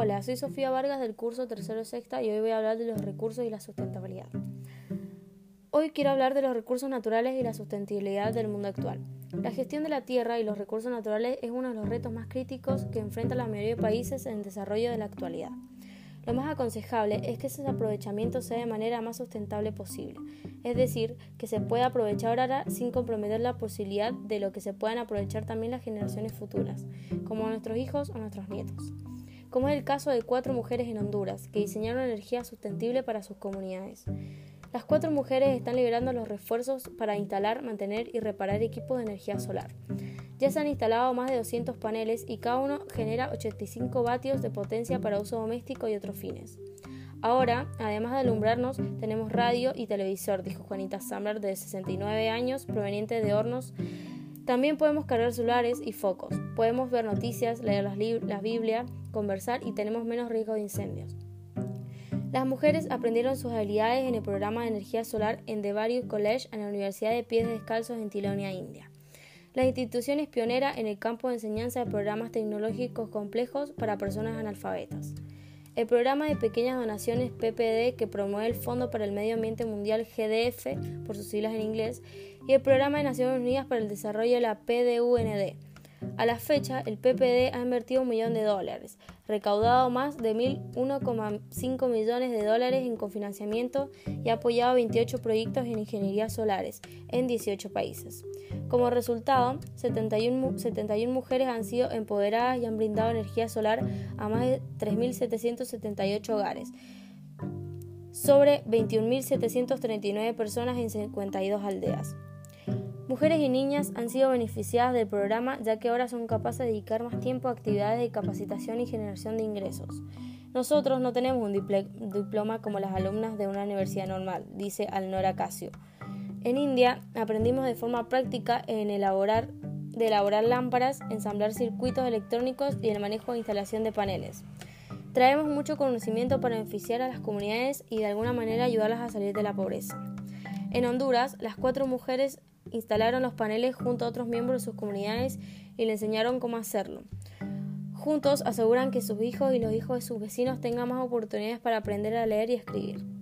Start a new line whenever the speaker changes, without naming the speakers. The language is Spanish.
Hola, soy Sofía Vargas del curso Tercero Sexta y hoy voy a hablar de los recursos y la sustentabilidad. Hoy quiero hablar de los recursos naturales y la sustentabilidad del mundo actual. La gestión de la tierra y los recursos naturales es uno de los retos más críticos que enfrenta la mayoría de países en desarrollo de la actualidad. Lo más aconsejable es que ese aprovechamiento sea de manera más sustentable posible, es decir, que se pueda aprovechar ahora sin comprometer la posibilidad de lo que se puedan aprovechar también las generaciones futuras, como nuestros hijos o nuestros nietos como es el caso de cuatro mujeres en Honduras, que diseñaron energía sostenible para sus comunidades. Las cuatro mujeres están liberando los refuerzos para instalar, mantener y reparar equipos de energía solar. Ya se han instalado más de 200 paneles y cada uno genera 85 vatios de potencia para uso doméstico y otros fines. Ahora, además de alumbrarnos, tenemos radio y televisor, dijo Juanita Samler, de 69 años, proveniente de Hornos. También podemos cargar celulares y focos. Podemos ver noticias, leer las la Biblia, conversar y tenemos menos riesgo de incendios. Las mujeres aprendieron sus habilidades en el programa de energía solar en The College en la Universidad de Pies Descalzos en Tilonia, India. La institución es pionera en el campo de enseñanza de programas tecnológicos complejos para personas analfabetas. El programa de pequeñas donaciones PPD que promueve el Fondo para el Medio Ambiente Mundial GDF, por sus siglas en inglés, y el Programa de Naciones Unidas para el Desarrollo de la PDUND, a la fecha, el PPD ha invertido un millón de dólares, recaudado más de 1,5 millones de dólares en cofinanciamiento y ha apoyado 28 proyectos en ingeniería solares en 18 países. Como resultado, 71, 71 mujeres han sido empoderadas y han brindado energía solar a más de 3.778 hogares, sobre 21.739 personas en 52 aldeas. Mujeres y niñas han sido beneficiadas del programa ya que ahora son capaces de dedicar más tiempo a actividades de capacitación y generación de ingresos. Nosotros no tenemos un diploma como las alumnas de una universidad normal, dice Alnora Casio. En India aprendimos de forma práctica en elaborar, elaborar lámparas, ensamblar circuitos electrónicos y el manejo de instalación de paneles. Traemos mucho conocimiento para beneficiar a las comunidades y de alguna manera ayudarlas a salir de la pobreza. En Honduras, las cuatro mujeres instalaron los paneles junto a otros miembros de sus comunidades y le enseñaron cómo hacerlo. Juntos aseguran que sus hijos y los hijos de sus vecinos tengan más oportunidades para aprender a leer y escribir.